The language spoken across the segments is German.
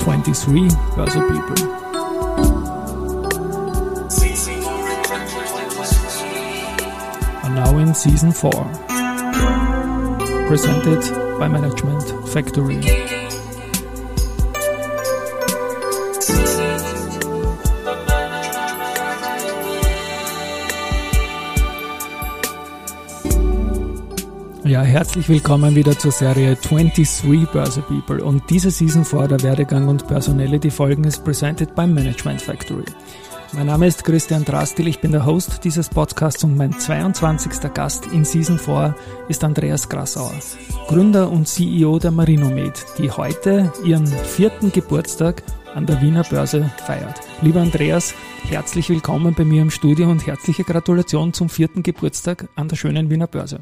23 Börse People. Are now in season 4. Presented by Management Factory. Ja, herzlich willkommen wieder zur Serie 23 Börse People und diese Season vor der Werdegang und Personality Folgen ist presented by Management Factory. Mein Name ist Christian Drastil, ich bin der Host dieses Podcasts und mein 22. Gast in Season 4 ist Andreas Grassauer, Gründer und CEO der Marinomed, die heute ihren vierten Geburtstag an der Wiener Börse feiert. Lieber Andreas, herzlich willkommen bei mir im Studio und herzliche Gratulation zum vierten Geburtstag an der schönen Wiener Börse.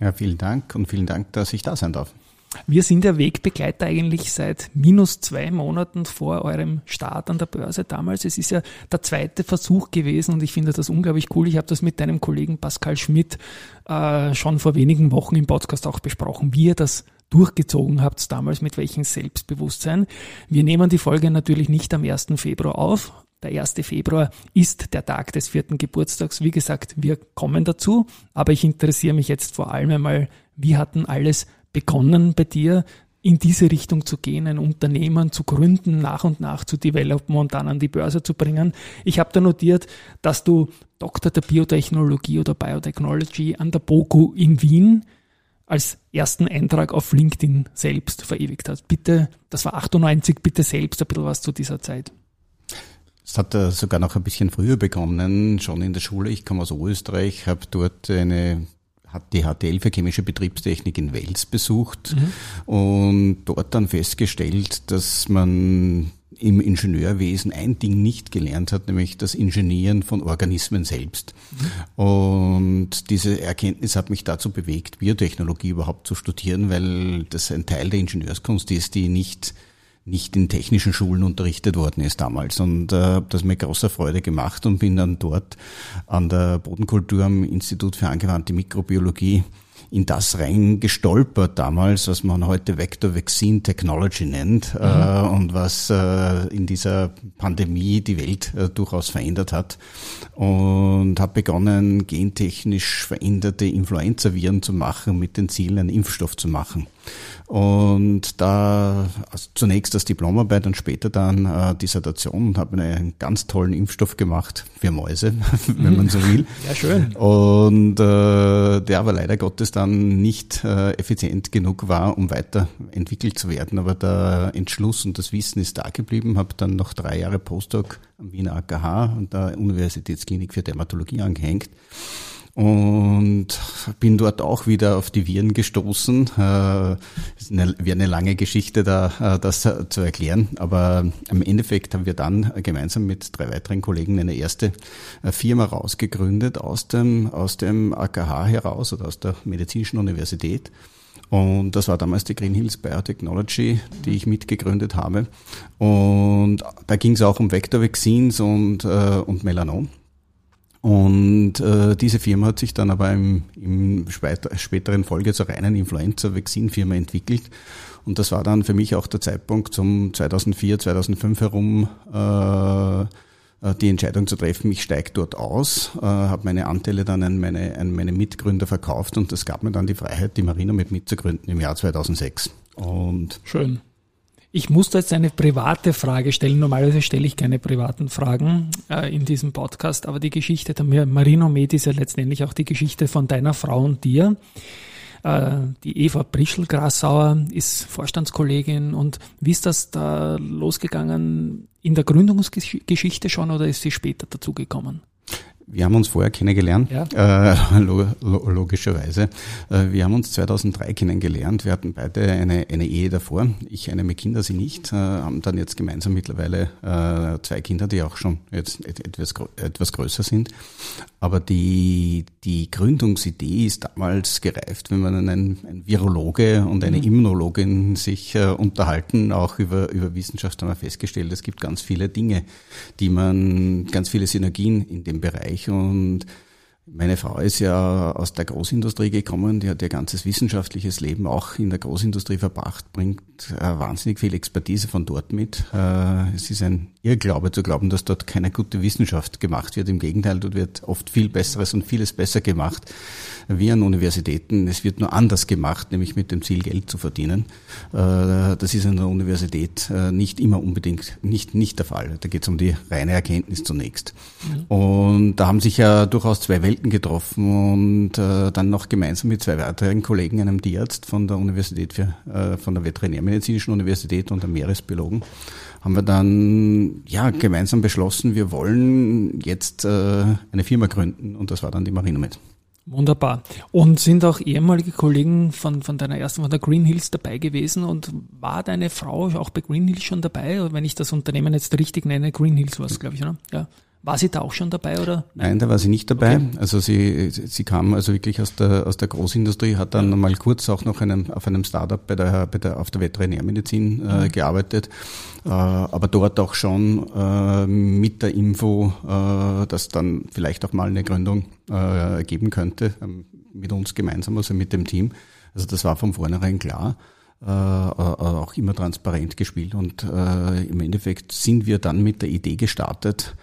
Ja, vielen Dank und vielen Dank, dass ich da sein darf. Wir sind ja Wegbegleiter eigentlich seit minus zwei Monaten vor eurem Start an der Börse damals. Es ist ja der zweite Versuch gewesen und ich finde das unglaublich cool. Ich habe das mit deinem Kollegen Pascal Schmidt äh, schon vor wenigen Wochen im Podcast auch besprochen, wie ihr das durchgezogen habt damals, mit welchem Selbstbewusstsein. Wir nehmen die Folge natürlich nicht am 1. Februar auf, der 1. Februar ist der Tag des vierten Geburtstags. Wie gesagt, wir kommen dazu, aber ich interessiere mich jetzt vor allem einmal, wie hatten alles begonnen bei dir, in diese Richtung zu gehen, ein Unternehmen zu gründen, nach und nach zu developen und dann an die Börse zu bringen. Ich habe da notiert, dass du Doktor der Biotechnologie oder Biotechnology an der BOKU in Wien als ersten Eintrag auf LinkedIn selbst verewigt hast. Bitte, das war 98, bitte selbst ein bisschen was zu dieser Zeit. Es hat sogar noch ein bisschen früher begonnen, schon in der Schule. Ich komme aus Österreich, habe dort eine hat die HTL für chemische Betriebstechnik in Wels besucht mhm. und dort dann festgestellt, dass man im Ingenieurwesen ein Ding nicht gelernt hat, nämlich das Ingenieren von Organismen selbst. Mhm. Und diese Erkenntnis hat mich dazu bewegt, Biotechnologie überhaupt zu studieren, weil das ein Teil der Ingenieurskunst ist, die nicht nicht in technischen Schulen unterrichtet worden ist damals und äh, habe das mit großer Freude gemacht und bin dann dort an der Bodenkultur am Institut für angewandte Mikrobiologie in das reingestolpert damals, was man heute Vector Vaccine Technology nennt mhm. äh, und was äh, in dieser Pandemie die Welt äh, durchaus verändert hat und habe begonnen, gentechnisch veränderte Influenza-Viren zu machen mit dem Ziel, einen Impfstoff zu machen. Und da also zunächst das Diplomarbeit und später dann äh, Dissertation und habe einen ganz tollen Impfstoff gemacht für Mäuse, wenn man so will. Ja, schön. Und äh, der aber leider Gottes dann nicht äh, effizient genug war, um weiterentwickelt zu werden. Aber der Entschluss und das Wissen ist da geblieben, habe dann noch drei Jahre Postdoc am Wiener AKH und der Universitätsklinik für Dermatologie angehängt und bin dort auch wieder auf die Viren gestoßen. Äh, wäre eine lange Geschichte, da äh, das zu erklären, aber im Endeffekt haben wir dann gemeinsam mit drei weiteren Kollegen eine erste äh, Firma rausgegründet aus dem aus dem AKH heraus oder aus der medizinischen Universität. Und das war damals die Green Hills Biotechnology, die ich mitgegründet habe. Und da ging es auch um Vector Vaccines und, äh, und Melanom. Und äh, diese Firma hat sich dann aber im, im späteren Folge zur reinen Influenza-Vaccine-Firma entwickelt. Und das war dann für mich auch der Zeitpunkt zum 2004, 2005 herum, äh, äh, die Entscheidung zu treffen, ich steige dort aus, äh, habe meine Anteile dann an meine, an meine Mitgründer verkauft und das gab mir dann die Freiheit, die Marina mit mitzugründen im Jahr 2006. Und Schön. Ich muss da jetzt eine private Frage stellen. Normalerweise stelle ich keine privaten Fragen äh, in diesem Podcast, aber die Geschichte der Marino Med ist ja letztendlich auch die Geschichte von deiner Frau und dir. Äh, die Eva Prischl-Grassauer ist Vorstandskollegin und wie ist das da losgegangen? In der Gründungsgeschichte schon oder ist sie später dazugekommen? Wir haben uns vorher kennengelernt, ja. äh, logischerweise. Äh, wir haben uns 2003 kennengelernt. Wir hatten beide eine, eine Ehe davor. Ich eine mit Kindern, sie nicht. Äh, haben dann jetzt gemeinsam mittlerweile äh, zwei Kinder, die auch schon jetzt etwas, etwas größer sind. Aber die, die Gründungsidee ist damals gereift, wenn man ein, ein Virologe und eine mhm. Immunologin sich äh, unterhalten, auch über, über Wissenschaft haben wir festgestellt, es gibt ganz viele Dinge, die man, ganz viele Synergien in dem Bereich Bereich und Meine Frau ist ja aus der Großindustrie gekommen, die hat ihr ganzes wissenschaftliches Leben auch in der Großindustrie verbracht, bringt äh, wahnsinnig viel Expertise von dort mit. Äh, es ist ein Irrglaube zu glauben, dass dort keine gute Wissenschaft gemacht wird. Im Gegenteil, dort wird oft viel Besseres und vieles besser gemacht wie an Universitäten. Es wird nur anders gemacht, nämlich mit dem Ziel, Geld zu verdienen. Äh, das ist an der Universität nicht immer unbedingt nicht, nicht der Fall. Da geht es um die reine Erkenntnis zunächst. Mhm. Und da haben sich ja durchaus zwei Welten Studenten getroffen und äh, dann noch gemeinsam mit zwei weiteren Kollegen, einem Tierarzt von der Universität für, äh, von der Veterinärmedizinischen Universität und einem Meeresbiologen, haben wir dann ja gemeinsam beschlossen, wir wollen jetzt äh, eine Firma gründen und das war dann die Marinomed. Wunderbar. Und sind auch ehemalige Kollegen von, von deiner ersten, von der Green Hills dabei gewesen und war deine Frau auch bei Green Hills schon dabei? Wenn ich das Unternehmen jetzt richtig nenne, Green Hills war es, glaube ich, oder? Ja. War sie da auch schon dabei oder? Nein, da war sie nicht dabei. Okay. Also sie, sie kam also wirklich aus der, aus der Großindustrie, hat dann ja. mal kurz auch noch einem, auf einem Startup bei der, bei der, auf der Veterinärmedizin äh, mhm. gearbeitet, äh, aber dort auch schon äh, mit der Info, äh, dass dann vielleicht auch mal eine Gründung äh, geben könnte, ähm, mit uns gemeinsam, also mit dem Team. Also das war von vornherein klar. Äh, auch immer transparent gespielt und äh, im Endeffekt sind wir dann mit der Idee gestartet,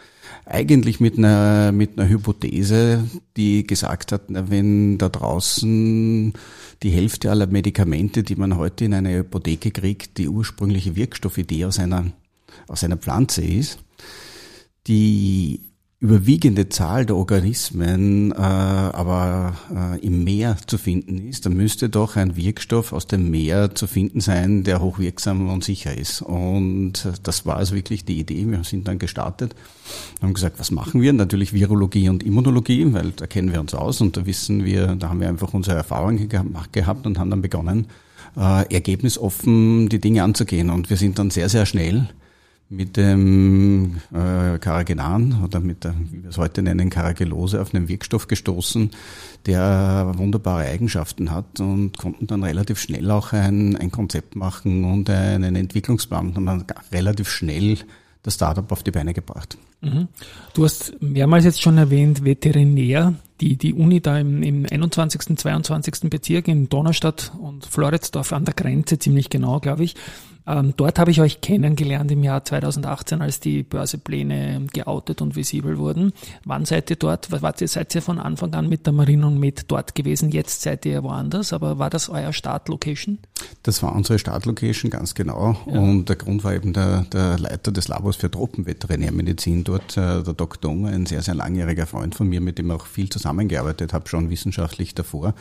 eigentlich mit einer, mit einer Hypothese, die gesagt hat, wenn da draußen die Hälfte aller Medikamente, die man heute in einer Apotheke kriegt, die ursprüngliche Wirkstoffidee aus einer, aus einer Pflanze ist, die überwiegende Zahl der Organismen äh, aber äh, im Meer zu finden ist, dann müsste doch ein Wirkstoff aus dem Meer zu finden sein, der hochwirksam und sicher ist. Und das war also wirklich die Idee. Wir sind dann gestartet, haben gesagt, was machen wir? Natürlich Virologie und Immunologie, weil da kennen wir uns aus und da wissen wir, da haben wir einfach unsere Erfahrungen gehabt und haben dann begonnen, äh, ergebnisoffen die Dinge anzugehen. Und wir sind dann sehr, sehr schnell mit dem äh, Carrageenan oder mit der, wie wir es heute nennen, Carragellose auf einen Wirkstoff gestoßen, der wunderbare Eigenschaften hat und konnten dann relativ schnell auch ein, ein Konzept machen und einen Entwicklungsplan und dann relativ schnell das Startup auf die Beine gebracht. Mhm. Du hast mehrmals jetzt schon erwähnt, Veterinär, die, die Uni da im, im 21., 22. Bezirk in Donaustadt und Floridsdorf an der Grenze, ziemlich genau, glaube ich. Ähm, dort habe ich euch kennengelernt im Jahr 2018, als die Börsepläne geoutet und visibel wurden. Wann seid ihr dort? Wart ihr, seid ihr von Anfang an mit der Marine und mit dort gewesen? Jetzt seid ihr woanders, aber war das euer Startlocation? Das war unsere Startlocation, ganz genau. Ja. Und der Grund war eben der, der Leiter des Labors für Tropenveterinärmedizin dort, äh, der Dr. Unger, ein sehr, sehr langjähriger Freund von mir, mit dem auch viel zusammengearbeitet habe, schon wissenschaftlich davor.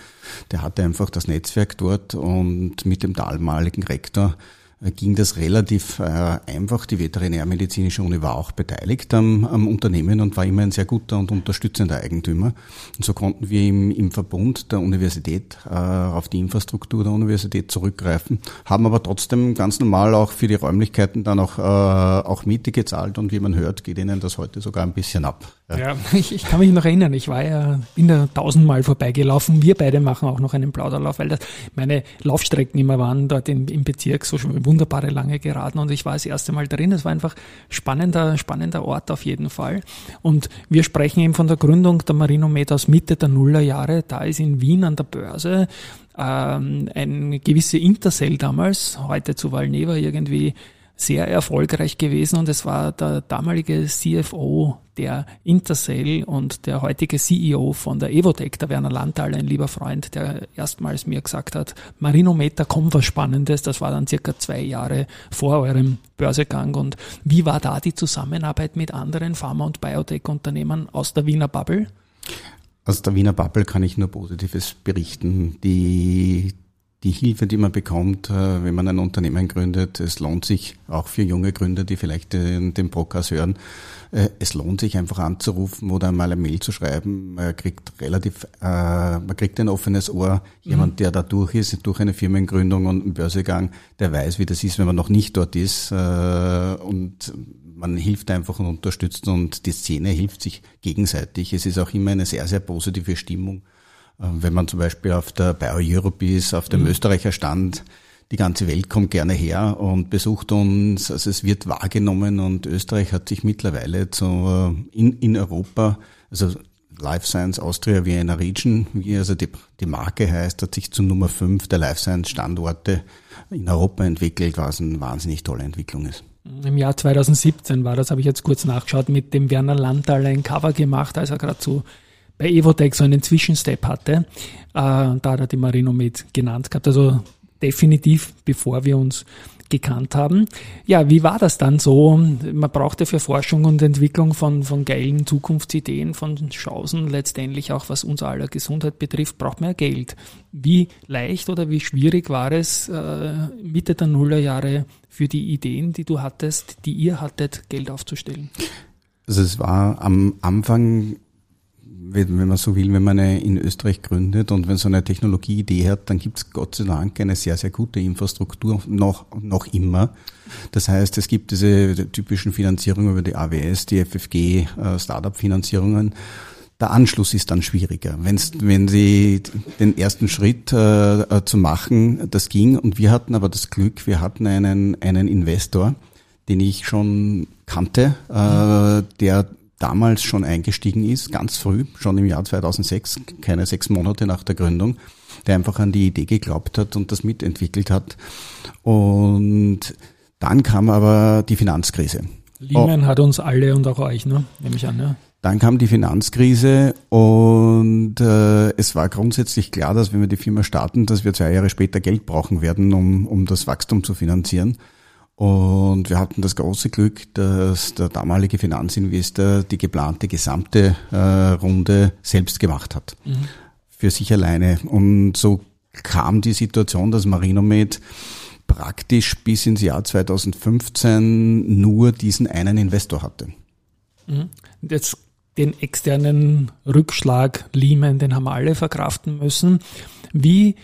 Der hatte einfach das Netzwerk dort und mit dem damaligen Rektor ging das relativ äh, einfach. Die Veterinärmedizinische Uni war auch beteiligt am, am, Unternehmen und war immer ein sehr guter und unterstützender Eigentümer. Und so konnten wir im, im Verbund der Universität äh, auf die Infrastruktur der Universität zurückgreifen, haben aber trotzdem ganz normal auch für die Räumlichkeiten dann auch, äh, auch Miete gezahlt und wie man hört, geht ihnen das heute sogar ein bisschen ab. Ja, ich, ich, kann mich noch erinnern, ich war ja, bin da tausendmal vorbeigelaufen. Wir beide machen auch noch einen Plauderlauf, weil das meine Laufstrecken immer waren dort im, im Bezirk so wunderbare lange Geraden und ich war das erste Mal drin. Es war einfach spannender, spannender Ort auf jeden Fall. Und wir sprechen eben von der Gründung der Marinomed aus Mitte der Nullerjahre. Da ist in Wien an der Börse ähm, ein gewisse Intercell damals, heute zu Valneva irgendwie sehr erfolgreich gewesen und es war der damalige CFO der Intercell und der heutige CEO von der Evotech, der Werner Landtal, ein lieber Freund, der erstmals mir gesagt hat, Marinometer kommt was Spannendes, das war dann circa zwei Jahre vor eurem Börsegang und wie war da die Zusammenarbeit mit anderen Pharma- und Biotech-Unternehmen aus der Wiener Bubble? Aus der Wiener Bubble kann ich nur Positives berichten. Die, die Hilfe, die man bekommt, äh, wenn man ein Unternehmen gründet. Es lohnt sich auch für junge Gründer, die vielleicht den, den Podcast hören. Äh, es lohnt sich einfach anzurufen oder mal eine Mail zu schreiben. Man kriegt relativ, äh, man kriegt ein offenes Ohr. Jemand, mhm. der da durch ist, durch eine Firmengründung und einen Börsegang, der weiß, wie das ist, wenn man noch nicht dort ist. Und man hilft einfach und unterstützt und die Szene hilft sich gegenseitig. Es ist auch immer eine sehr, sehr positive Stimmung äh, wenn man zum Beispiel auf der Bio-Europe ist, auf dem mhm. Österreicher Stand, die ganze Welt kommt gerne her und besucht uns. Also es wird wahrgenommen und Österreich hat sich mittlerweile zu, in, in Europa, also Life Science Austria Vienna Region, wie also die, die Marke heißt, hat sich zu Nummer 5 der Life Science Standorte in Europa entwickelt, was eine wahnsinnig tolle Entwicklung ist. Im Jahr 2017 war das, habe ich jetzt kurz nachgeschaut, mit dem Werner Landal ein Cover gemacht, als er gerade so bei Evotech so einen Zwischenstep hatte. Äh, da hat er die Marinomed genannt gehabt. Also definitiv, bevor wir uns gekannt haben. Ja, wie war das dann so? Man brauchte für Forschung und Entwicklung von, von geilen Zukunftsideen, von Chancen, letztendlich auch was unser aller Gesundheit betrifft, braucht man ja Geld. Wie leicht oder wie schwierig war es äh, Mitte der Nullerjahre für die Ideen, die du hattest, die ihr hattet, Geld aufzustellen? Also es war am Anfang wenn man so will, wenn man eine in Österreich gründet und wenn so eine Technologieidee hat, dann gibt es Gott sei Dank eine sehr, sehr gute Infrastruktur noch, noch immer. Das heißt, es gibt diese typischen Finanzierungen über die AWS, die FFG, äh, Startup-Finanzierungen. Der Anschluss ist dann schwieriger. Wenn's, wenn Sie den ersten Schritt äh, äh, zu machen, das ging. Und wir hatten aber das Glück, wir hatten einen, einen Investor, den ich schon kannte, äh, der damals schon eingestiegen ist, ganz früh, schon im Jahr 2006, keine sechs Monate nach der Gründung, der einfach an die Idee geglaubt hat und das mitentwickelt hat. Und dann kam aber die Finanzkrise. Lehman oh. hat uns alle und auch euch, ne? nehme ich an. Ja. Dann kam die Finanzkrise und äh, es war grundsätzlich klar, dass wenn wir die Firma starten, dass wir zwei Jahre später Geld brauchen werden, um, um das Wachstum zu finanzieren. Und wir hatten das große Glück, dass der damalige Finanzinvestor die geplante gesamte äh, Runde selbst gemacht hat. Mhm. Für sich alleine. Und so kam die Situation, dass Marinomed praktisch bis ins Jahr 2015 nur diesen einen Investor hatte. Mhm. Jetzt den externen Rückschlag Lehman, den haben wir alle verkraften müssen. Wie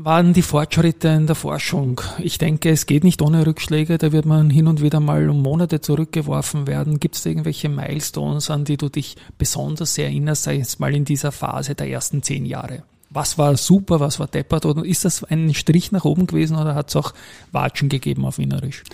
waren die Fortschritte in der Forschung? Ich denke, es geht nicht ohne Rückschläge. Da wird man hin und wieder mal um Monate zurückgeworfen werden. Gibt es irgendwelche Milestones, an die du dich besonders erinnerst, sei es mal in dieser Phase der ersten zehn Jahre? Was war super, was war deppert? Oder ist das ein Strich nach oben gewesen oder hat es auch Watschen gegeben auf Wienerisch?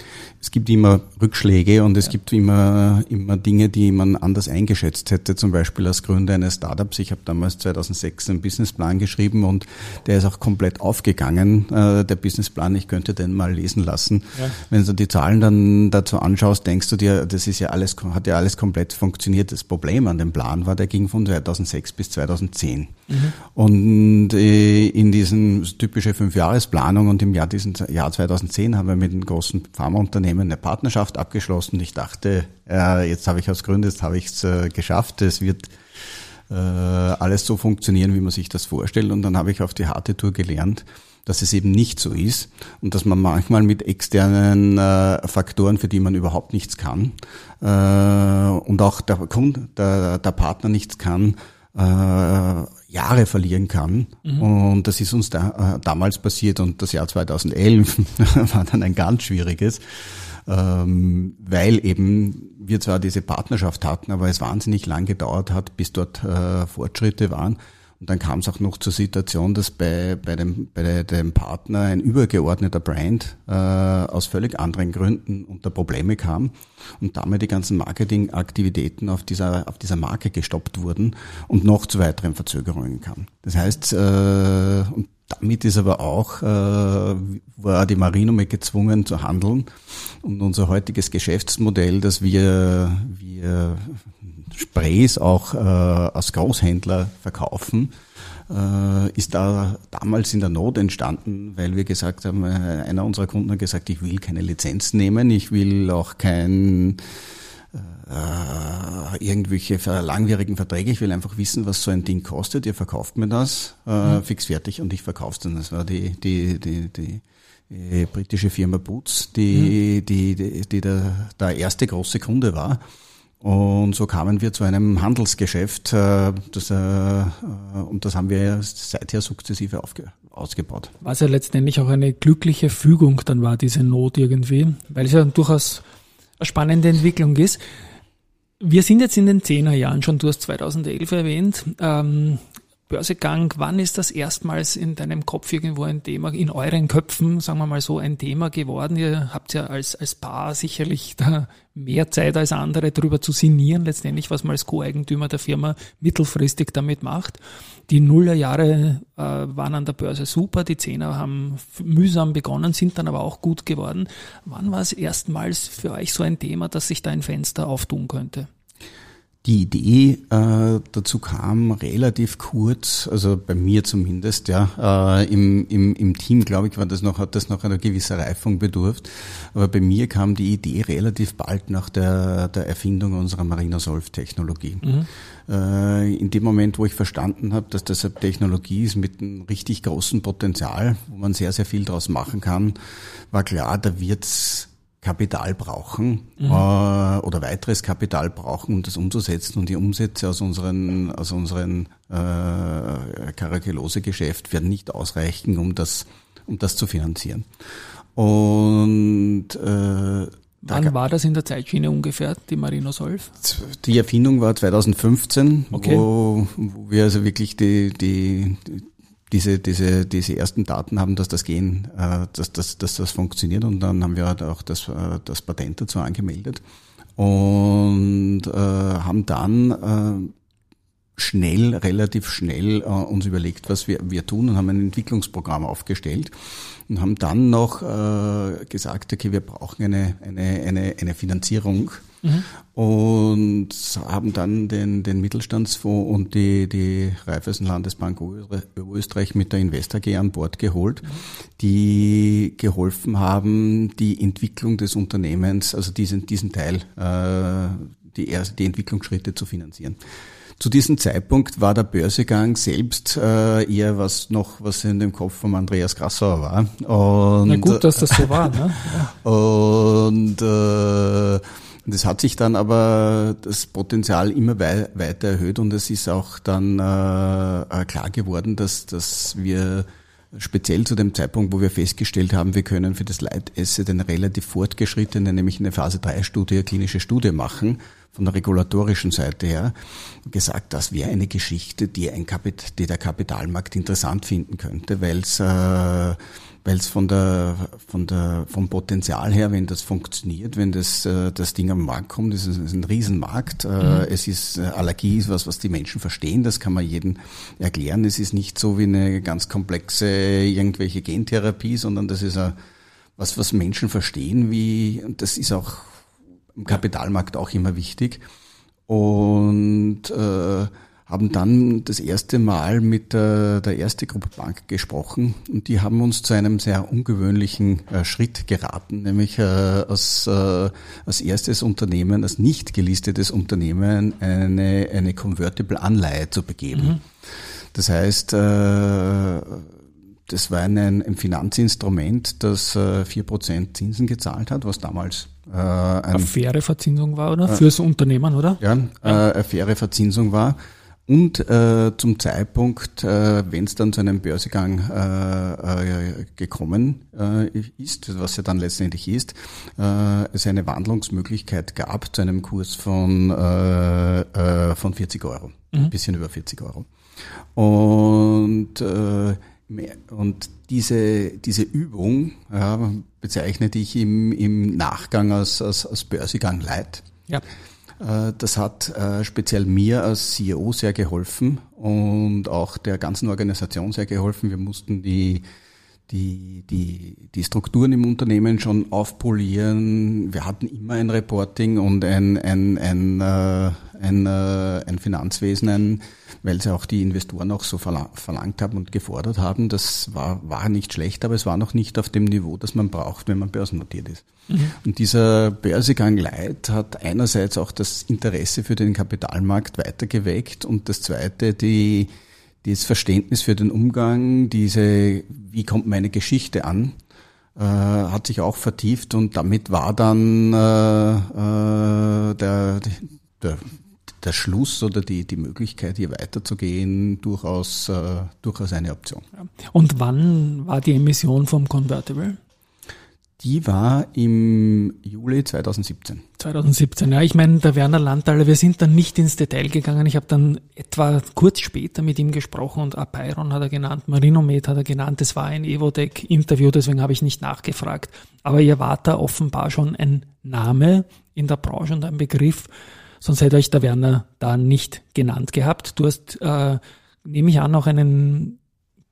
Es gibt immer Rückschläge und es ja. gibt immer, immer Dinge, die man anders eingeschätzt hätte. Zum Beispiel als Gründer eines Startups. Ich habe damals 2006 einen Businessplan geschrieben und der ist auch komplett aufgegangen, äh, der Businessplan. Ich könnte den mal lesen lassen. Ja. Wenn du die Zahlen dann dazu anschaust, denkst du dir, das ist ja alles, hat ja alles komplett funktioniert. Das Problem an dem Plan war, der ging von 2006 bis 2010. Mhm. Und äh, in diesen typische Fünfjahresplanung und im Jahr, diesen Jahr 2010 haben wir mit einem großen Pharmaunternehmen eine Partnerschaft abgeschlossen. Ich dachte, äh, jetzt habe ich aus Gründen, jetzt habe ich es äh, geschafft. Es wird alles so funktionieren, wie man sich das vorstellt. Und dann habe ich auf die harte Tour gelernt, dass es eben nicht so ist und dass man manchmal mit externen äh, Faktoren, für die man überhaupt nichts kann äh, und auch der Kunde, der, der Partner nichts kann, äh, Jahre verlieren kann. Mhm. Und das ist uns da, äh, damals passiert und das Jahr 2011 war dann ein ganz schwieriges, ähm, weil eben wir zwar diese Partnerschaft hatten, aber es wahnsinnig lang gedauert hat, bis dort äh, Fortschritte waren. Und dann kam es auch noch zur Situation, dass bei, bei, dem, bei dem Partner ein übergeordneter Brand äh, aus völlig anderen Gründen unter Probleme kam und damit die ganzen Marketingaktivitäten auf dieser, auf dieser Marke gestoppt wurden und noch zu weiteren Verzögerungen kam. Das heißt, äh, und damit ist aber auch, äh, war die Marinome gezwungen zu handeln und unser heutiges Geschäftsmodell, dass wir, wir Sprays auch äh, als Großhändler verkaufen, äh, ist da damals in der Not entstanden, weil wir gesagt haben, äh, einer unserer Kunden hat gesagt, ich will keine Lizenz nehmen, ich will auch kein äh, irgendwelche langwierigen Verträge. Ich will einfach wissen, was so ein Ding kostet. Ihr verkauft mir das äh, mhm. fix fertig und ich verkaufe es dann. Das war die, die, die, die, die britische Firma Boots, die, mhm. die, die, die der, der erste große Kunde war. Und so kamen wir zu einem Handelsgeschäft, äh, das, äh, und das haben wir seither sukzessive aufge ausgebaut. Was ja letztendlich auch eine glückliche Fügung dann war, diese Not irgendwie, weil es ja durchaus eine spannende Entwicklung ist. Wir sind jetzt in den Zehnerjahren schon, du hast 2011 erwähnt. Ähm, Börsegang, wann ist das erstmals in deinem Kopf irgendwo ein Thema, in euren Köpfen, sagen wir mal so, ein Thema geworden? Ihr habt ja als, als Paar sicherlich da mehr Zeit als andere, darüber zu sinnieren, letztendlich, was man als Co-Eigentümer der Firma mittelfristig damit macht. Die Nullerjahre äh, waren an der Börse super, die Zehner haben mühsam begonnen, sind dann aber auch gut geworden. Wann war es erstmals für euch so ein Thema, dass sich da ein Fenster auftun könnte? Die Idee äh, dazu kam relativ kurz, also bei mir zumindest, ja. Äh, im, im, Im Team, glaube ich, war das noch, hat das noch einer gewisser Reifung bedurft. Aber bei mir kam die Idee relativ bald nach der, der Erfindung unserer Marina-Solf-Technologie. Mhm. Äh, in dem Moment, wo ich verstanden habe, dass das eine Technologie ist mit einem richtig großen Potenzial, wo man sehr, sehr viel draus machen kann, war klar, da wird's Kapital brauchen mhm. äh, oder weiteres Kapital brauchen, um das umzusetzen. Und die Umsätze aus unseren, aus unseren äh, Karakelose-Geschäft werden nicht ausreichen, um das, um das zu finanzieren. Und äh, Wann war das in der Zeitschiene ungefähr, die Marino Solf? Die Erfindung war 2015, okay. wo, wo wir also wirklich die, die, diese, diese, diese ersten Daten haben, dass das gehen, äh, dass, dass, dass das funktioniert und dann haben wir halt auch das, äh, das Patent dazu angemeldet und äh, haben dann äh, schnell, relativ schnell äh, uns überlegt, was wir, wir tun und haben ein Entwicklungsprogramm aufgestellt und haben dann noch äh, gesagt, okay, wir brauchen eine, eine, eine, eine Finanzierung mhm. und haben dann den, den Mittelstandsfonds und die, die Raiffeisen Landesbank Österreich mit der Investor AG an Bord geholt, mhm. die geholfen haben, die Entwicklung des Unternehmens, also diesen, diesen Teil, äh, die, erste, die Entwicklungsschritte zu finanzieren. Zu diesem Zeitpunkt war der Börsegang selbst äh, eher was noch, was in dem Kopf von Andreas Grassauer war. Und, Na gut, dass das so war. Ne? Ja. Und äh, das hat sich dann aber das Potenzial immer wei weiter erhöht und es ist auch dann äh, klar geworden, dass, dass wir speziell zu dem Zeitpunkt, wo wir festgestellt haben, wir können für das Light Asset eine relativ fortgeschrittene, nämlich eine Phase 3 Studie, klinische Studie machen, von der regulatorischen Seite her, gesagt, das wäre eine Geschichte, die, ein Kapit die der Kapitalmarkt interessant finden könnte, weil es äh, weil es von der von der vom Potenzial her, wenn das funktioniert, wenn das äh, das Ding am Markt kommt, ist es ein Riesenmarkt. Äh, mhm. Es ist äh, Allergie ist was, was die Menschen verstehen. Das kann man jedem erklären. Es ist nicht so wie eine ganz komplexe irgendwelche Gentherapie, sondern das ist a, was was Menschen verstehen. Wie und das ist auch im Kapitalmarkt auch immer wichtig und äh, haben dann das erste Mal mit der, der erste Gruppe Bank gesprochen und die haben uns zu einem sehr ungewöhnlichen äh, Schritt geraten, nämlich äh, als, äh, als erstes Unternehmen, als nicht gelistetes Unternehmen eine, eine Convertible Anleihe zu begeben. Mhm. Das heißt, äh, das war ein, ein Finanzinstrument, das äh, vier Prozent Zinsen gezahlt hat, was damals äh, ein, eine faire Verzinsung war, oder? Äh, Fürs Unternehmen, oder? Ja, ja. Äh, eine faire Verzinsung war. Und äh, zum Zeitpunkt, äh, wenn es dann zu einem Börsegang äh, äh, gekommen äh, ist, was ja dann letztendlich ist, äh, es eine Wandlungsmöglichkeit gab zu einem Kurs von, äh, äh, von 40 Euro, mhm. ein bisschen über 40 Euro. Und, äh, und diese, diese Übung ja, bezeichnete ich im, im Nachgang als, als, als Börsegang Light. Ja. Äh, das hat äh, speziell mir als CEO sehr geholfen und auch der ganzen Organisation sehr geholfen. Wir mussten die die, die, die Strukturen im Unternehmen schon aufpolieren. Wir hatten immer ein Reporting und ein, ein, ein, äh, ein, äh, ein Finanzwesen, ein, weil sie auch die Investoren auch so verlangt haben und gefordert haben. Das war, war nicht schlecht, aber es war noch nicht auf dem Niveau, das man braucht, wenn man börsennotiert ist. Mhm. Und dieser Börsegang Light hat einerseits auch das Interesse für den Kapitalmarkt weitergeweckt und das zweite, die, dieses Verständnis für den Umgang, diese, wie kommt meine Geschichte an, äh, hat sich auch vertieft und damit war dann äh, äh, der, der, der Schluss oder die, die Möglichkeit, hier weiterzugehen, durchaus, äh, durchaus eine Option. Und wann war die Emission vom Convertible? Die war im Juli 2017. 2017, ja. Ich meine, der Werner Landtaler, wir sind dann nicht ins Detail gegangen. Ich habe dann etwa kurz später mit ihm gesprochen und Apeiron hat er genannt, Marinomed hat er genannt. Das war ein Evodec-Interview, deswegen habe ich nicht nachgefragt. Aber ihr wart da offenbar schon ein Name in der Branche und ein Begriff, sonst hätte euch der Werner da nicht genannt gehabt. Du hast, äh, nehme ich an, auch einen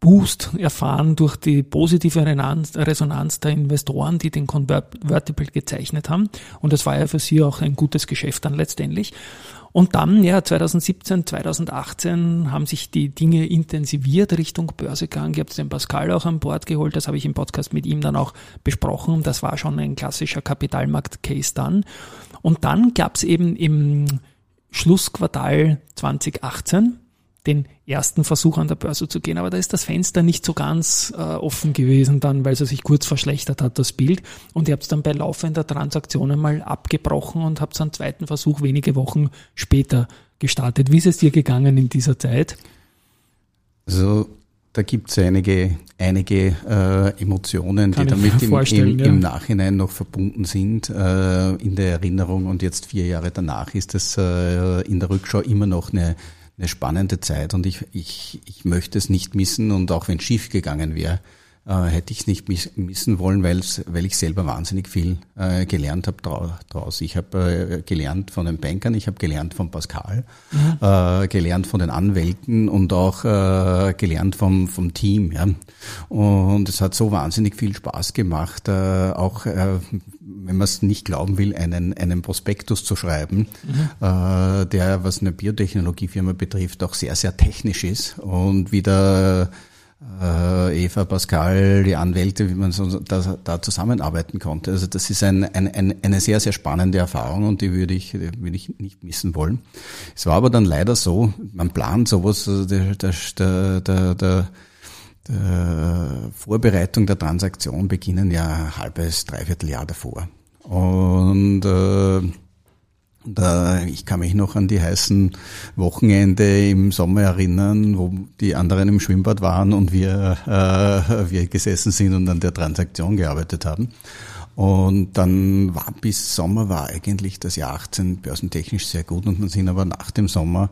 Boost erfahren durch die positive Resonanz der Investoren, die den Convertible gezeichnet haben. Und das war ja für sie auch ein gutes Geschäft dann letztendlich. Und dann, ja, 2017, 2018 haben sich die Dinge intensiviert Richtung Börsegang. Ich habe den Pascal auch an Bord geholt, das habe ich im Podcast mit ihm dann auch besprochen. Das war schon ein klassischer Kapitalmarkt-Case dann. Und dann gab es eben im Schlussquartal 2018 den ersten Versuch an der Börse zu gehen. Aber da ist das Fenster nicht so ganz äh, offen gewesen dann, weil es sich kurz verschlechtert hat, das Bild. Und ihr habt es dann bei laufender Transaktionen mal abgebrochen und habt einen zweiten Versuch wenige Wochen später gestartet. Wie ist es dir gegangen in dieser Zeit? Also da gibt es einige, einige äh, Emotionen, Kann die damit im, im, ja. im, Nachhinein noch verbunden sind äh, in der Erinnerung. Und jetzt vier Jahre danach ist es äh, in der Rückschau immer noch eine eine spannende Zeit und ich, ich, ich möchte es nicht missen und auch wenn es schief gegangen wäre, äh, hätte ich es nicht missen wollen, weil ich selber wahnsinnig viel äh, gelernt habe daraus. Ich habe äh, gelernt von den Bankern, ich habe gelernt von Pascal, mhm. äh, gelernt von den Anwälten und auch äh, gelernt vom, vom Team. Ja. Und es hat so wahnsinnig viel Spaß gemacht, äh, auch äh, wenn man es nicht glauben will, einen, einen Prospektus zu schreiben, mhm. äh, der, was eine Biotechnologiefirma betrifft, auch sehr, sehr technisch ist und wieder äh, Eva, Pascal, die Anwälte, wie man so da, da zusammenarbeiten konnte. Also das ist ein, ein, ein, eine sehr, sehr spannende Erfahrung und die würde ich, würde ich nicht missen wollen. Es war aber dann leider so, man plant sowas, also der, der, der, der, der Vorbereitung der Transaktion beginnen ja halbes, dreiviertel Jahr davor. Und äh, da, ich kann mich noch an die heißen Wochenende im Sommer erinnern, wo die anderen im Schwimmbad waren und wir, äh, wir gesessen sind und an der Transaktion gearbeitet haben. Und dann war bis Sommer war eigentlich das Jahr 18 börsentechnisch sehr gut und dann sind aber nach dem Sommer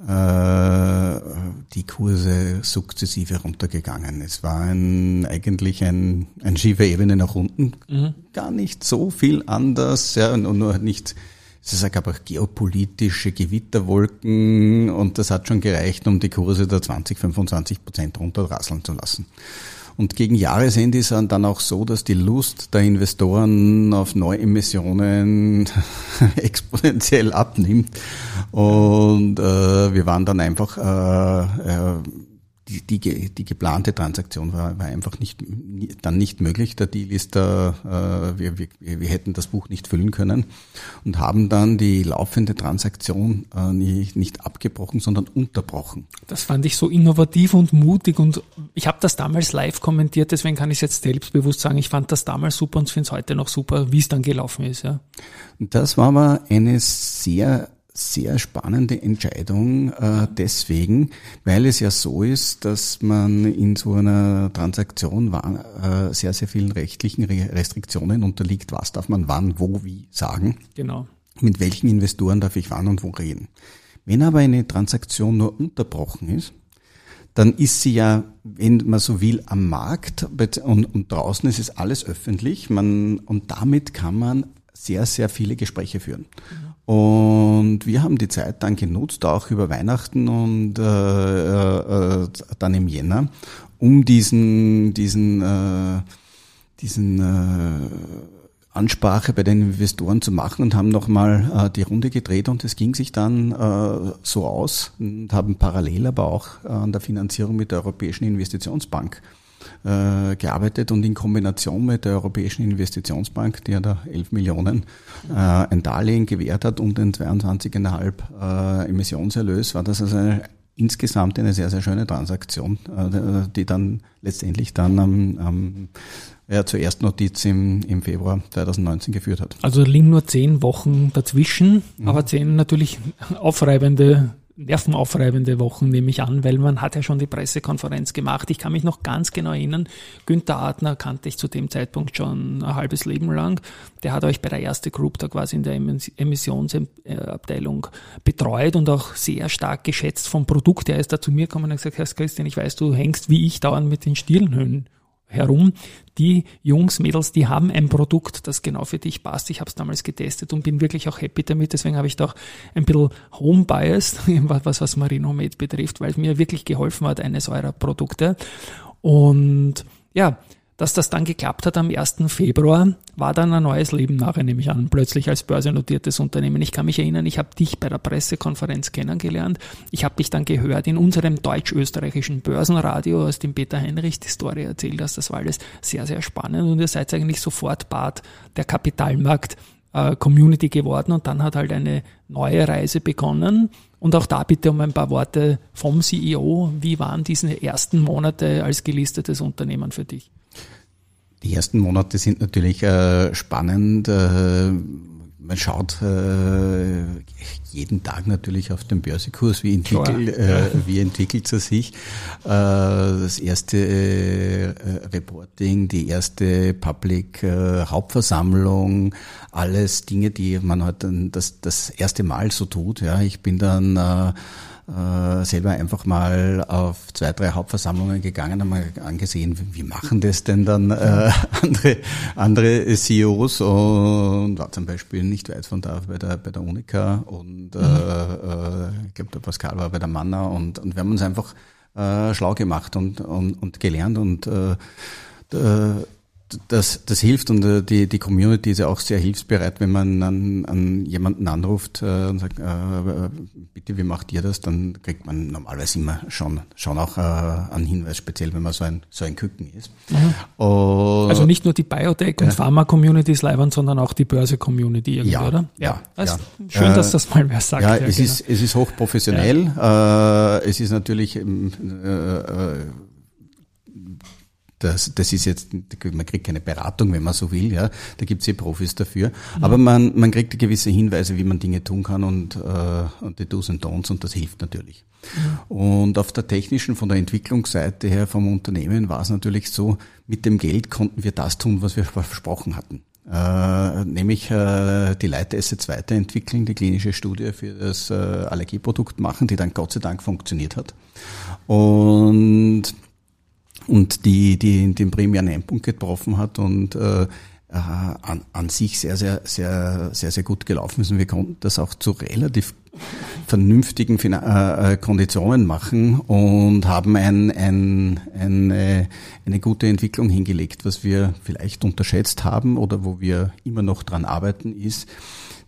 äh, die Kurse sukzessive runtergegangen. Es war ein, eigentlich ein, ein schiefe Ebene nach unten, mhm. gar nicht so viel anders, ja, und nur nicht es gab auch geopolitische Gewitterwolken und das hat schon gereicht, um die Kurse da 20, 25 Prozent runterrasseln zu lassen. Und gegen Jahresende ist dann auch so, dass die Lust der Investoren auf Neuemissionen exponentiell abnimmt. Und äh, wir waren dann einfach äh, äh, die, die, die geplante Transaktion war, war einfach nicht, dann nicht möglich. Der Deal ist da, äh, wir, wir, wir hätten das Buch nicht füllen können und haben dann die laufende Transaktion äh, nicht, nicht abgebrochen, sondern unterbrochen. Das fand ich so innovativ und mutig und ich habe das damals live kommentiert, deswegen kann ich es jetzt selbstbewusst sagen, ich fand das damals super und finde es heute noch super, wie es dann gelaufen ist. Ja. Das war aber eine sehr sehr spannende Entscheidung äh, deswegen, weil es ja so ist, dass man in so einer Transaktion war, äh, sehr, sehr vielen rechtlichen Restriktionen unterliegt. Was darf man wann, wo, wie sagen? Genau. Mit welchen Investoren darf ich wann und wo reden? Wenn aber eine Transaktion nur unterbrochen ist, dann ist sie ja, wenn man so will, am Markt und, und draußen ist es alles öffentlich. Man, und damit kann man sehr, sehr viele Gespräche führen. Mhm. Und wir haben die Zeit dann genutzt, auch über Weihnachten und äh, äh, äh, dann im Jänner, um diesen, diesen, äh, diesen äh, Ansprache bei den Investoren zu machen und haben nochmal äh, die Runde gedreht und es ging sich dann äh, so aus und haben parallel aber auch an der Finanzierung mit der Europäischen Investitionsbank äh, gearbeitet und in Kombination mit der Europäischen Investitionsbank, die ja da 11 Millionen äh, ein Darlehen gewährt hat und den 22,5 äh, Emissionserlös, war das also eine, insgesamt eine sehr, sehr schöne Transaktion, äh, die dann letztendlich dann am, am ja, zur ersten Notiz im, im Februar 2019 geführt hat. Also liegen nur zehn Wochen dazwischen, mhm. aber zehn natürlich aufreibende nervenaufreibende Wochen, nehme ich an, weil man hat ja schon die Pressekonferenz gemacht. Ich kann mich noch ganz genau erinnern, Günther Adner kannte ich zu dem Zeitpunkt schon ein halbes Leben lang. Der hat euch bei der erste Group da quasi in der Emissionsabteilung betreut und auch sehr stark geschätzt vom Produkt. Er ist da zu mir gekommen und hat gesagt, Herr Christian, ich weiß, du hängst wie ich dauernd mit den Stirnhöhen herum. Die Jungs, Mädels, die haben ein Produkt, das genau für dich passt. Ich habe es damals getestet und bin wirklich auch happy damit. Deswegen habe ich da auch ein bisschen Home Bias, was, was Marino Med betrifft, weil es mir wirklich geholfen hat, eines eurer Produkte. Und ja, dass das dann geklappt hat am 1. Februar, war dann ein neues Leben nachher, nehme ich an, plötzlich als börsennotiertes Unternehmen. Ich kann mich erinnern, ich habe dich bei der Pressekonferenz kennengelernt. Ich habe dich dann gehört in unserem deutsch-österreichischen Börsenradio, aus dem Peter Heinrich die Story erzählt hast. Das war alles sehr, sehr spannend und ihr seid eigentlich sofort Part der Kapitalmarkt äh, Community geworden und dann hat halt eine neue Reise begonnen. Und auch da bitte um ein paar Worte vom CEO. Wie waren diese ersten Monate als gelistetes Unternehmen für dich? Die ersten Monate sind natürlich äh, spannend. Äh, man schaut äh, jeden Tag natürlich auf den Börsekurs, wie entwickelt, äh, wie entwickelt er sich. Äh, das erste äh, Reporting, die erste Public äh, Hauptversammlung, alles Dinge, die man halt dann das, das erste Mal so tut. Ja, ich bin dann äh, äh, selber einfach mal auf zwei, drei Hauptversammlungen gegangen, haben mal angesehen, wie machen das denn dann äh, andere, andere CEOs und war zum Beispiel nicht weit von da bei der, bei der Unica und äh, mhm. äh, ich glaube, der Pascal war bei der Manna und, und wir haben uns einfach äh, schlau gemacht und, und, und gelernt und äh, das, das hilft und äh, die, die Community ist ja auch sehr hilfsbereit, wenn man an, an jemanden anruft äh, und sagt, äh, bitte, wie macht ihr das? Dann kriegt man normalerweise immer schon, schon auch äh, einen Hinweis, speziell wenn man so ein, so ein Küken ist. Mhm. also nicht nur die Biotech- und ja. Pharma-Community ist leibend, sondern auch die Börse-Community irgendwie, ja, oder? Ja. Also ja. Schön, dass das mal wer sagt. Ja, es, genau. ist, es ist hochprofessionell. Ja. Äh, es ist natürlich ähm, äh, äh, das, das ist jetzt, man kriegt keine Beratung, wenn man so will, ja. Da gibt es eh Profis dafür. Mhm. Aber man, man kriegt gewisse Hinweise, wie man Dinge tun kann und, äh, und die Do's und Don'ts und das hilft natürlich. Mhm. Und auf der technischen, von der Entwicklungsseite her vom Unternehmen war es natürlich so, mit dem Geld konnten wir das tun, was wir versprochen hatten. Äh, nämlich äh, die Leitassets weiterentwickeln, die klinische Studie für das äh, Allergieprodukt machen, die dann Gott sei Dank funktioniert hat. Und und die, die den primären Endpunkt getroffen hat und äh, an, an sich sehr, sehr, sehr, sehr, sehr gut gelaufen ist. Und wir konnten das auch zu relativ vernünftigen äh, äh, Konditionen machen und haben ein, ein, eine, eine gute Entwicklung hingelegt. Was wir vielleicht unterschätzt haben oder wo wir immer noch dran arbeiten, ist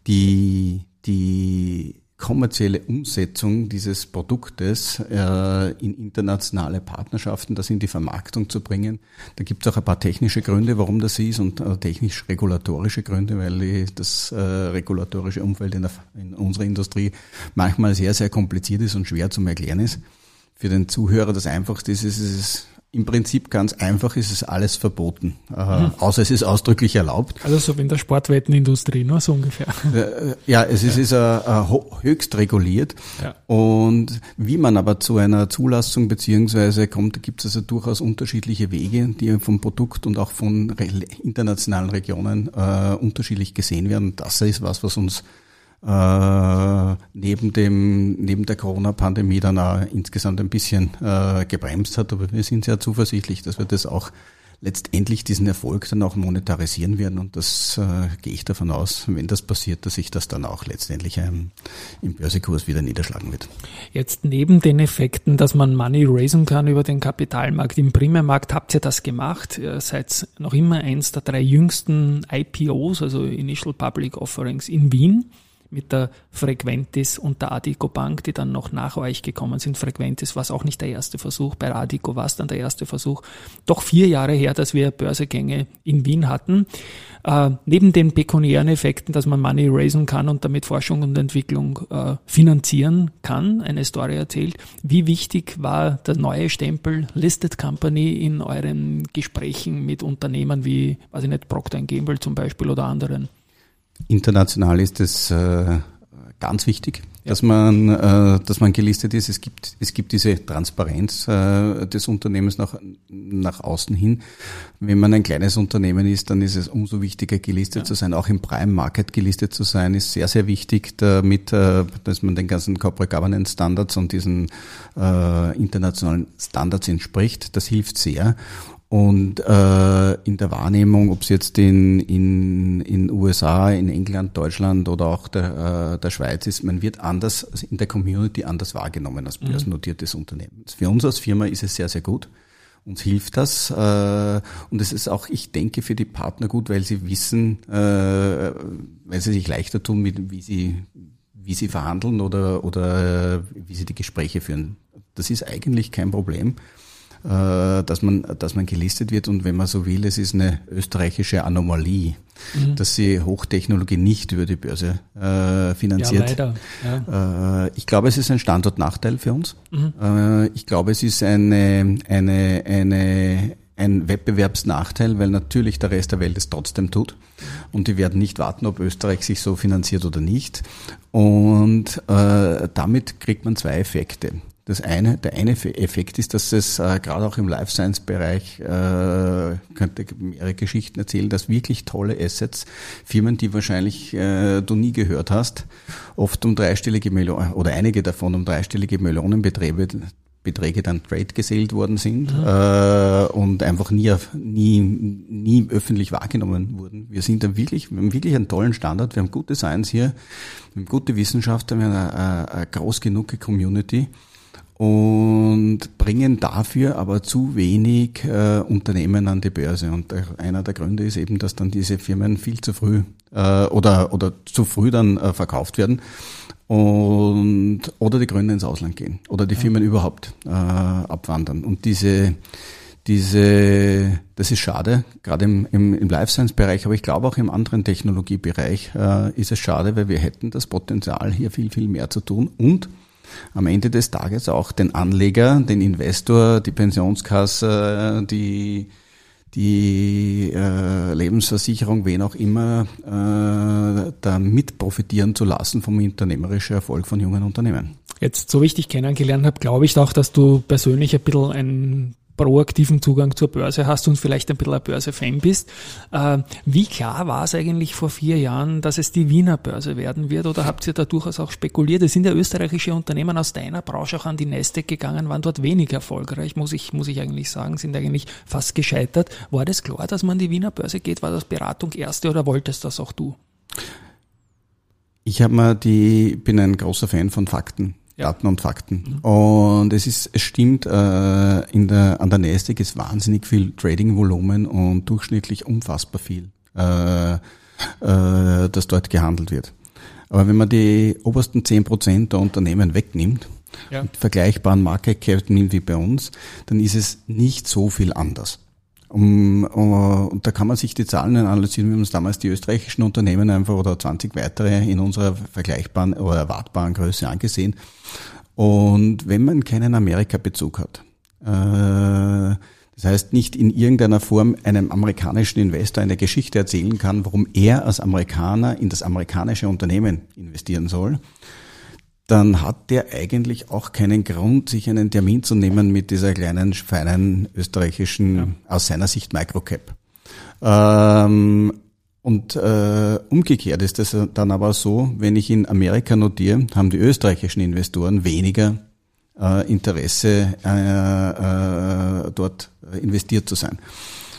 die, die kommerzielle Umsetzung dieses Produktes äh, in internationale Partnerschaften, das in die Vermarktung zu bringen. Da gibt es auch ein paar technische Gründe, warum das ist und äh, technisch-regulatorische Gründe, weil die, das äh, regulatorische Umfeld in, der, in unserer Industrie manchmal sehr, sehr kompliziert ist und schwer zu erklären ist. Für den Zuhörer das Einfachste ist, ist es im Prinzip ganz einfach ist es alles verboten, äh, mhm. außer es ist ausdrücklich erlaubt. Also so wie in der Sportwettenindustrie, nur so ungefähr. Äh, ja, es ist, ja. ist uh, höchst reguliert. Ja. Und wie man aber zu einer Zulassung beziehungsweise kommt, gibt es also durchaus unterschiedliche Wege, die vom Produkt und auch von internationalen Regionen uh, unterschiedlich gesehen werden. Das ist was, was uns äh, neben dem neben der Corona-Pandemie dann auch insgesamt ein bisschen äh, gebremst hat. Aber wir sind sehr zuversichtlich, dass wir das auch letztendlich diesen Erfolg dann auch monetarisieren werden. Und das äh, gehe ich davon aus, wenn das passiert, dass sich das dann auch letztendlich ähm, im Börsekurs wieder niederschlagen wird. Jetzt neben den Effekten, dass man Money raisen kann über den Kapitalmarkt, im Primärmarkt habt ihr das gemacht. Ihr seid noch immer eins der drei jüngsten IPOs, also Initial Public Offerings in Wien mit der Frequentis und der Adico Bank, die dann noch nach euch gekommen sind. Frequentis war es auch nicht der erste Versuch, bei Adico war es dann der erste Versuch. Doch vier Jahre her, dass wir Börsegänge in Wien hatten. Äh, neben den pekuniären Effekten, dass man Money raisen kann und damit Forschung und Entwicklung äh, finanzieren kann, eine Story erzählt. Wie wichtig war der neue Stempel Listed Company in euren Gesprächen mit Unternehmen wie, weiß ich nicht, Procter Gamble zum Beispiel oder anderen? International ist es äh, ganz wichtig, ja. dass man, äh, dass man gelistet ist. Es gibt, es gibt diese Transparenz äh, des Unternehmens nach, nach außen hin. Wenn man ein kleines Unternehmen ist, dann ist es umso wichtiger, gelistet ja. zu sein. Auch im Prime Market gelistet zu sein, ist sehr, sehr wichtig, damit, äh, dass man den ganzen Corporate Governance Standards und diesen äh, internationalen Standards entspricht. Das hilft sehr. Und äh, in der Wahrnehmung, ob es jetzt in, in, in USA, in England, Deutschland oder auch der, äh, der Schweiz ist, man wird anders in der Community anders wahrgenommen als mhm. börsennotiertes mhm. Unternehmen. Für uns als Firma ist es sehr, sehr gut. Uns hilft das. Äh, und es ist auch, ich denke, für die Partner gut, weil sie wissen, äh, weil sie sich leichter tun, mit, wie sie wie sie verhandeln oder, oder wie sie die Gespräche führen. Das ist eigentlich kein Problem. Äh, dass man, dass man gelistet wird und wenn man so will, es ist eine österreichische Anomalie, mhm. dass sie Hochtechnologie nicht über die Börse äh, finanziert. Ja, leider. Ja. Äh, ich glaube, es ist ein Standortnachteil für uns. Mhm. Äh, ich glaube, es ist eine, eine, eine, ein Wettbewerbsnachteil, weil natürlich der Rest der Welt es trotzdem tut. Und die werden nicht warten, ob Österreich sich so finanziert oder nicht. Und äh, damit kriegt man zwei Effekte. Das eine, der eine Effekt ist, dass es äh, gerade auch im Life Science Bereich, äh, könnte mehrere Geschichten erzählen, dass wirklich tolle Assets, Firmen, die wahrscheinlich äh, du nie gehört hast, oft um dreistellige Millionen oder einige davon um dreistellige Millionenbeträge Beträge dann trade gesellt worden sind mhm. äh, und einfach nie, nie, nie öffentlich wahrgenommen wurden. Wir sind da wirklich, wir haben wirklich einen tollen Standard, wir haben gute Science hier, wir haben gute Wissenschaft, wir haben eine, eine, eine groß genug Community und bringen dafür aber zu wenig äh, Unternehmen an die Börse. Und einer der Gründe ist eben, dass dann diese Firmen viel zu früh äh, oder, oder zu früh dann äh, verkauft werden und oder die Gründer ins Ausland gehen oder die Firmen überhaupt äh, abwandern. Und diese diese, das ist schade, gerade im, im, im Life Science Bereich, aber ich glaube auch im anderen Technologiebereich äh, ist es schade, weil wir hätten das Potenzial, hier viel, viel mehr zu tun und am Ende des Tages auch den Anleger, den Investor, die Pensionskasse, die, die äh, Lebensversicherung, wen auch immer, äh, da mit profitieren zu lassen vom unternehmerischen Erfolg von jungen Unternehmen. Jetzt, so wie ich dich kennengelernt habe, glaube ich auch, dass du persönlich ein bisschen ein proaktiven Zugang zur Börse hast und vielleicht ein bisschen ein Börse-Fan bist. Äh, wie klar war es eigentlich vor vier Jahren, dass es die Wiener Börse werden wird oder habt ihr da durchaus auch spekuliert? Es sind ja österreichische Unternehmen aus deiner Branche auch an die Nasdaq gegangen, waren dort wenig erfolgreich, muss ich, muss ich eigentlich sagen, sind eigentlich fast gescheitert. War das klar, dass man an die Wiener Börse geht? War das Beratung erste oder wolltest das auch du? Ich habe mal die, bin ein großer Fan von Fakten. Daten und Fakten. Mhm. Und es ist, es stimmt, äh, in der, an der Nasdaq ist wahnsinnig viel Trading-Volumen und durchschnittlich unfassbar viel, äh, äh, das dort gehandelt wird. Aber wenn man die obersten zehn Prozent der Unternehmen wegnimmt, ja. mit vergleichbaren Market Cap nimmt wie bei uns, dann ist es nicht so viel anders. Um, um, und da kann man sich die Zahlen analysieren. Wir uns damals die österreichischen Unternehmen einfach oder 20 weitere in unserer vergleichbaren oder erwartbaren Größe angesehen. Und wenn man keinen Amerika-Bezug hat, äh, das heißt nicht in irgendeiner Form einem amerikanischen Investor eine Geschichte erzählen kann, warum er als Amerikaner in das amerikanische Unternehmen investieren soll, dann hat der eigentlich auch keinen Grund, sich einen Termin zu nehmen mit dieser kleinen, feinen österreichischen, ja. aus seiner Sicht Microcap. Ähm, und äh, umgekehrt ist es dann aber so, wenn ich in Amerika notiere, haben die österreichischen Investoren weniger äh, Interesse, äh, äh, dort investiert zu sein.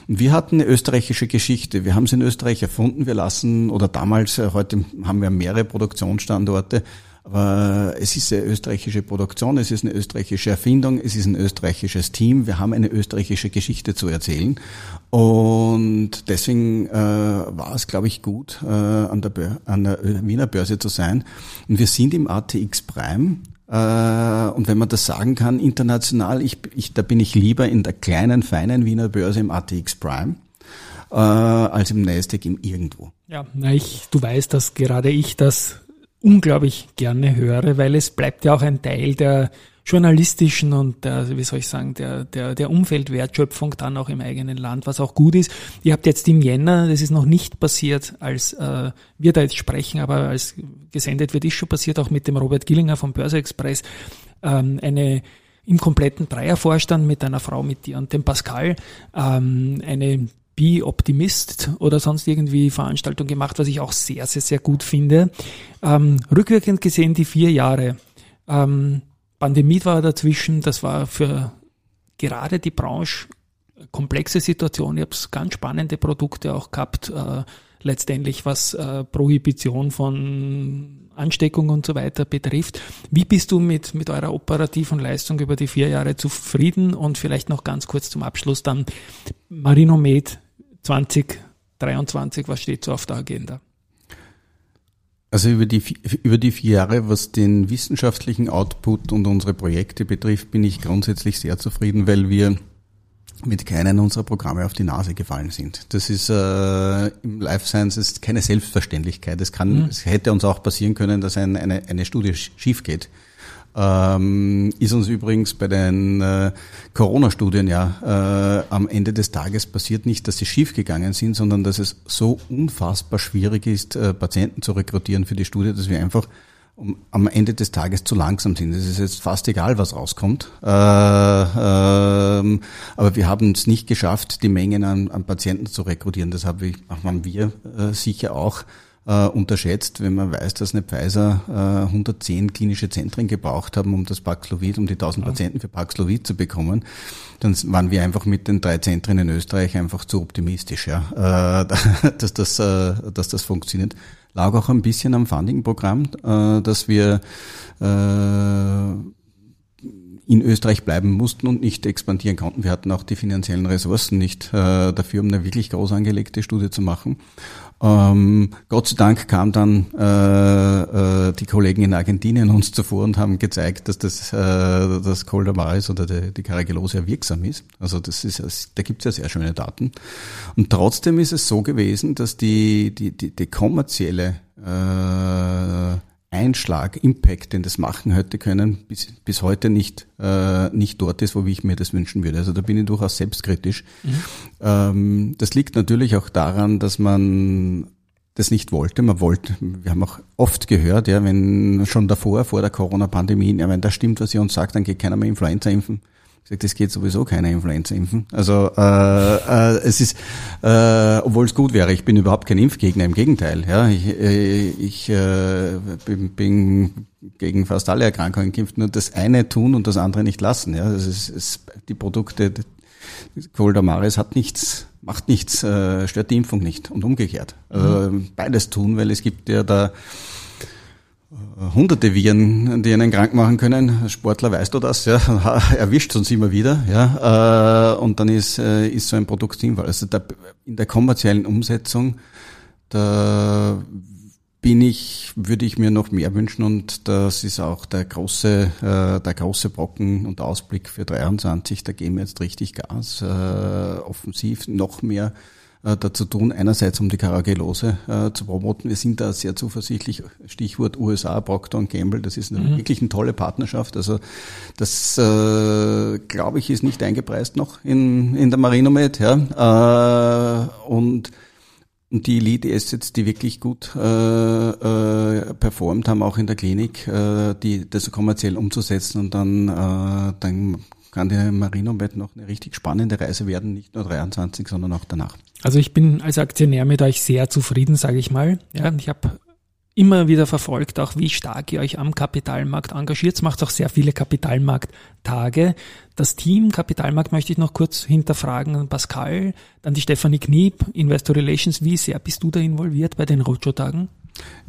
Und wir hatten eine österreichische Geschichte. Wir haben es in Österreich erfunden. Wir lassen, oder damals, äh, heute haben wir mehrere Produktionsstandorte, aber es ist eine österreichische Produktion, es ist eine österreichische Erfindung, es ist ein österreichisches Team. Wir haben eine österreichische Geschichte zu erzählen. Und deswegen äh, war es, glaube ich, gut, äh, an, der an der Wiener Börse zu sein. Und wir sind im ATX Prime. Äh, und wenn man das sagen kann, international, ich, ich, da bin ich lieber in der kleinen, feinen Wiener Börse im ATX Prime äh, als im Nasdaq im Irgendwo. Ja, na ich, du weißt, dass gerade ich das unglaublich gerne höre, weil es bleibt ja auch ein Teil der journalistischen und der, wie soll ich sagen, der, der, der Umfeldwertschöpfung dann auch im eigenen Land, was auch gut ist. Ihr habt jetzt im Jänner, das ist noch nicht passiert, als äh, wir da jetzt sprechen, aber als gesendet wird, ist schon passiert, auch mit dem Robert Gillinger vom Börse Express, ähm, eine im kompletten Dreiervorstand mit einer Frau mit dir und dem Pascal ähm, eine Optimist oder sonst irgendwie Veranstaltung gemacht, was ich auch sehr, sehr, sehr gut finde. Ähm, rückwirkend gesehen die vier Jahre. Ähm, Pandemie war dazwischen, das war für gerade die Branche komplexe Situation. Ich habe ganz spannende Produkte auch gehabt, äh, letztendlich was äh, Prohibition von Ansteckung und so weiter betrifft. Wie bist du mit, mit eurer operativen Leistung über die vier Jahre zufrieden? Und vielleicht noch ganz kurz zum Abschluss dann Marinomed 2023, was steht so auf der Agenda? Also über die, über die vier Jahre, was den wissenschaftlichen Output und unsere Projekte betrifft, bin ich grundsätzlich sehr zufrieden, weil wir mit keinen unserer Programme auf die Nase gefallen sind. Das ist äh, im Life Sciences keine Selbstverständlichkeit. Es kann, mhm. es hätte uns auch passieren können, dass ein, eine, eine Studie schief geht. Ähm, ist uns übrigens bei den äh, Corona-Studien ja äh, am Ende des Tages passiert nicht, dass sie schiefgegangen sind, sondern dass es so unfassbar schwierig ist, äh, Patienten zu rekrutieren für die Studie, dass wir einfach um, am Ende des Tages zu langsam sind. Es ist jetzt fast egal, was rauskommt. Äh, ähm, aber wir haben es nicht geschafft, die Mengen an, an Patienten zu rekrutieren. Das haben wir äh, sicher auch äh, unterschätzt, wenn man weiß, dass eine Pfizer äh, 110 klinische Zentren gebraucht haben, um das Paxlovid, um die 1000 ja. Patienten für Paxlovid zu bekommen, dann waren wir einfach mit den drei Zentren in Österreich einfach zu optimistisch, ja, äh, dass das, äh, dass das funktioniert. Lag auch ein bisschen am Funding-Programm, äh, dass wir äh, in Österreich bleiben mussten und nicht expandieren konnten. Wir hatten auch die finanziellen Ressourcen nicht äh, dafür, um eine wirklich groß angelegte Studie zu machen. Ähm, Gott sei Dank kam dann äh, äh, die Kollegen in Argentinien uns zuvor und haben gezeigt, dass das, äh, das Coldamaris oder die, die Carragelose ja wirksam ist. Also das ist, da gibt es ja sehr schöne Daten. Und trotzdem ist es so gewesen, dass die, die, die, die kommerzielle äh, Einschlag, Impact, den das machen hätte können, bis, bis heute nicht, äh, nicht dort ist, wo ich mir das wünschen würde. Also da bin ich durchaus selbstkritisch. Mhm. Ähm, das liegt natürlich auch daran, dass man das nicht wollte. Man wollte, wir haben auch oft gehört, ja, wenn schon davor, vor der Corona-Pandemie, ja, wenn das stimmt, was ihr uns sagt, dann geht keiner mehr Influenza impfen gesagt, es geht sowieso keine Influenza impfen. Also äh, äh, es ist, äh, obwohl es gut wäre, ich bin überhaupt kein Impfgegner, im Gegenteil. Ja, ich, äh, ich äh, bin, bin gegen fast alle Erkrankungen geimpft, nur das eine tun und das andere nicht lassen. Ja, das ist, ist die Produkte, Coldamaris hat nichts, macht nichts, äh, stört die Impfung nicht und umgekehrt. Also mhm. beides tun, weil es gibt ja da hunderte Viren, die einen krank machen können. Sportler weißt du das, ja, erwischt uns immer wieder, ja, äh, und dann ist, äh, ist so ein Produkt sinnvoll. Also da, in der kommerziellen Umsetzung, da bin ich, würde ich mir noch mehr wünschen und das ist auch der große, äh, der große Brocken und Ausblick für 23. Da gehen wir jetzt richtig Gas, offensiv noch mehr äh, dazu tun, einerseits um die Karagelose äh, zu promoten. Wir sind da sehr zuversichtlich. Stichwort USA, Procter Gamble, das ist eine, mhm. wirklich eine tolle Partnerschaft. Also das, äh, glaube ich, ist nicht eingepreist noch in, in der Marinomed. Ja. Äh, und und die Elite Assets, die wirklich gut äh, äh, performt haben, auch in der Klinik, äh, die das kommerziell umzusetzen und dann, äh, dann kann der Marinomed noch eine richtig spannende Reise werden, nicht nur 23, sondern auch danach. Also ich bin als Aktionär mit euch sehr zufrieden, sage ich mal. Ja, ich habe immer wieder verfolgt, auch wie stark ihr euch am Kapitalmarkt engagiert. Es macht auch sehr viele Kapitalmarkttage. Das Team Kapitalmarkt möchte ich noch kurz hinterfragen. Pascal, dann die Stefanie Kniep, Investor Relations. Wie sehr bist du da involviert bei den Roadshow-Tagen?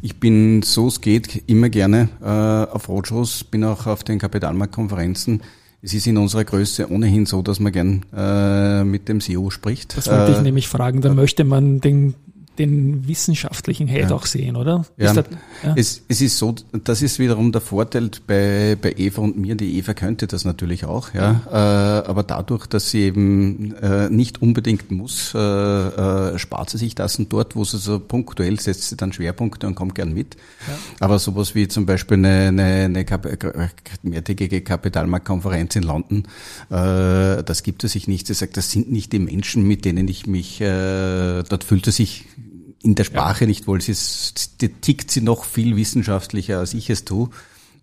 Ich bin, so es geht, immer gerne äh, auf Roadshows, bin auch auf den Kapitalmarktkonferenzen. Es ist in unserer Größe ohnehin so, dass man gern äh, mit dem CEO spricht. Das wollte ich äh, nämlich fragen. Da möchte man den den wissenschaftlichen Head ja. auch sehen, oder? Ja. Das, ja. Es, es ist so, das ist wiederum der Vorteil bei, bei Eva und mir. Die Eva könnte das natürlich auch, ja. Äh, aber dadurch, dass sie eben äh, nicht unbedingt muss, äh, äh, spart sie sich das und dort, wo sie so punktuell setzt sie dann Schwerpunkte und kommt gern mit. Ja. Aber sowas wie zum Beispiel eine, eine, eine Kap mehrtägige Kapitalmarktkonferenz in London, äh, das gibt es sich nicht. Sie sagt, das sind nicht die Menschen, mit denen ich mich, äh, dort fühlt er sich in der Sprache ja. nicht wohl. Sie ist, tickt sie noch viel wissenschaftlicher, als ich es tue.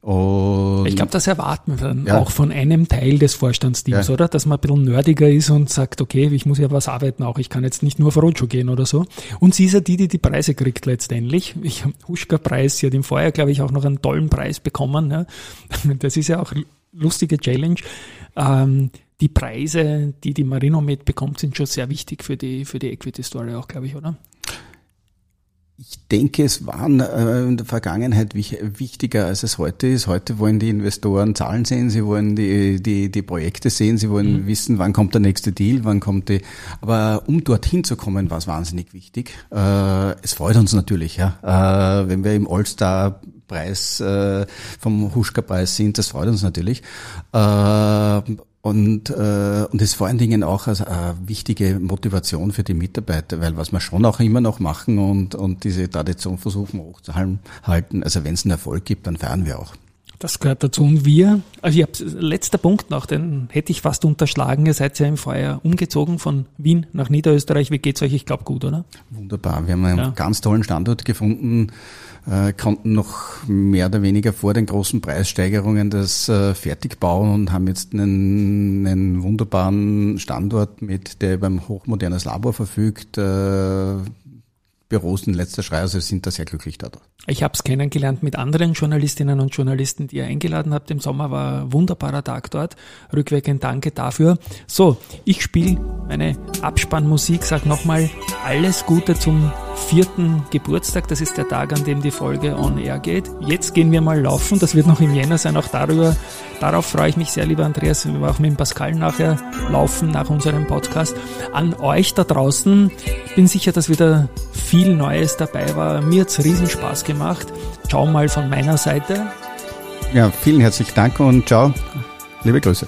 Und ich glaube, das erwarten wir dann ja. auch von einem Teil des Vorstandsteams, ja. oder? Dass man ein bisschen nerdiger ist und sagt, okay, ich muss ja was arbeiten auch, ich kann jetzt nicht nur auf Roadshow gehen oder so. Und sie ist ja die, die die Preise kriegt letztendlich. Ich habe Huschka-Preis, sie hat im Vorjahr, glaube ich, auch noch einen tollen Preis bekommen. Ja. Das ist ja auch lustige Challenge. Ähm, die Preise, die die Marinomed bekommt, sind schon sehr wichtig für die, für die Equity Story auch, glaube ich, oder? Ich denke, es waren äh, in der Vergangenheit wichtiger, als es heute ist. Heute wollen die Investoren Zahlen sehen, sie wollen die, die, die Projekte sehen, sie wollen mhm. wissen, wann kommt der nächste Deal, wann kommt die. Aber um dorthin zu kommen, war es wahnsinnig wichtig. Äh, es freut uns natürlich, ja. Äh, wenn wir im All-Star Preis äh, vom Huschka-Preis sind, das freut uns natürlich. Äh, und, äh, und ist vor allen Dingen auch eine, eine wichtige Motivation für die Mitarbeiter, weil was wir schon auch immer noch machen und, und diese Tradition versuchen hochzuhalten, also wenn es einen Erfolg gibt, dann feiern wir auch. Das gehört dazu. Und wir, also ich habe letzter Punkt noch, den hätte ich fast unterschlagen. Ihr seid ja im Feuer umgezogen von Wien nach Niederösterreich. Wie geht's euch? Ich glaube gut, oder? Wunderbar. Wir haben einen ja. ganz tollen Standort gefunden äh, konnten noch mehr oder weniger vor den großen Preissteigerungen das äh, fertig bauen und haben jetzt einen, einen wunderbaren Standort mit, der über ein hochmodernes Labor verfügt, äh, Büros in letzter Schrei, also sind da sehr glücklich dadurch. Ich habe es kennengelernt mit anderen Journalistinnen und Journalisten, die ihr eingeladen habt. Im Sommer war ein wunderbarer Tag dort. Rückwirkend danke dafür. So, ich spiele meine Abspannmusik, sag nochmal alles Gute zum vierten Geburtstag. Das ist der Tag, an dem die Folge on air geht. Jetzt gehen wir mal laufen. Das wird noch im Jänner sein. Auch darüber, darauf freue ich mich sehr, lieber Andreas. Wir auch mit Pascal nachher laufen nach unserem Podcast. An euch da draußen. Bin sicher, dass wieder viel Neues dabei war. Mir hat's riesen Spaß gemacht. Ciao mal von meiner Seite. Ja, vielen herzlichen Dank und ciao. Liebe Grüße.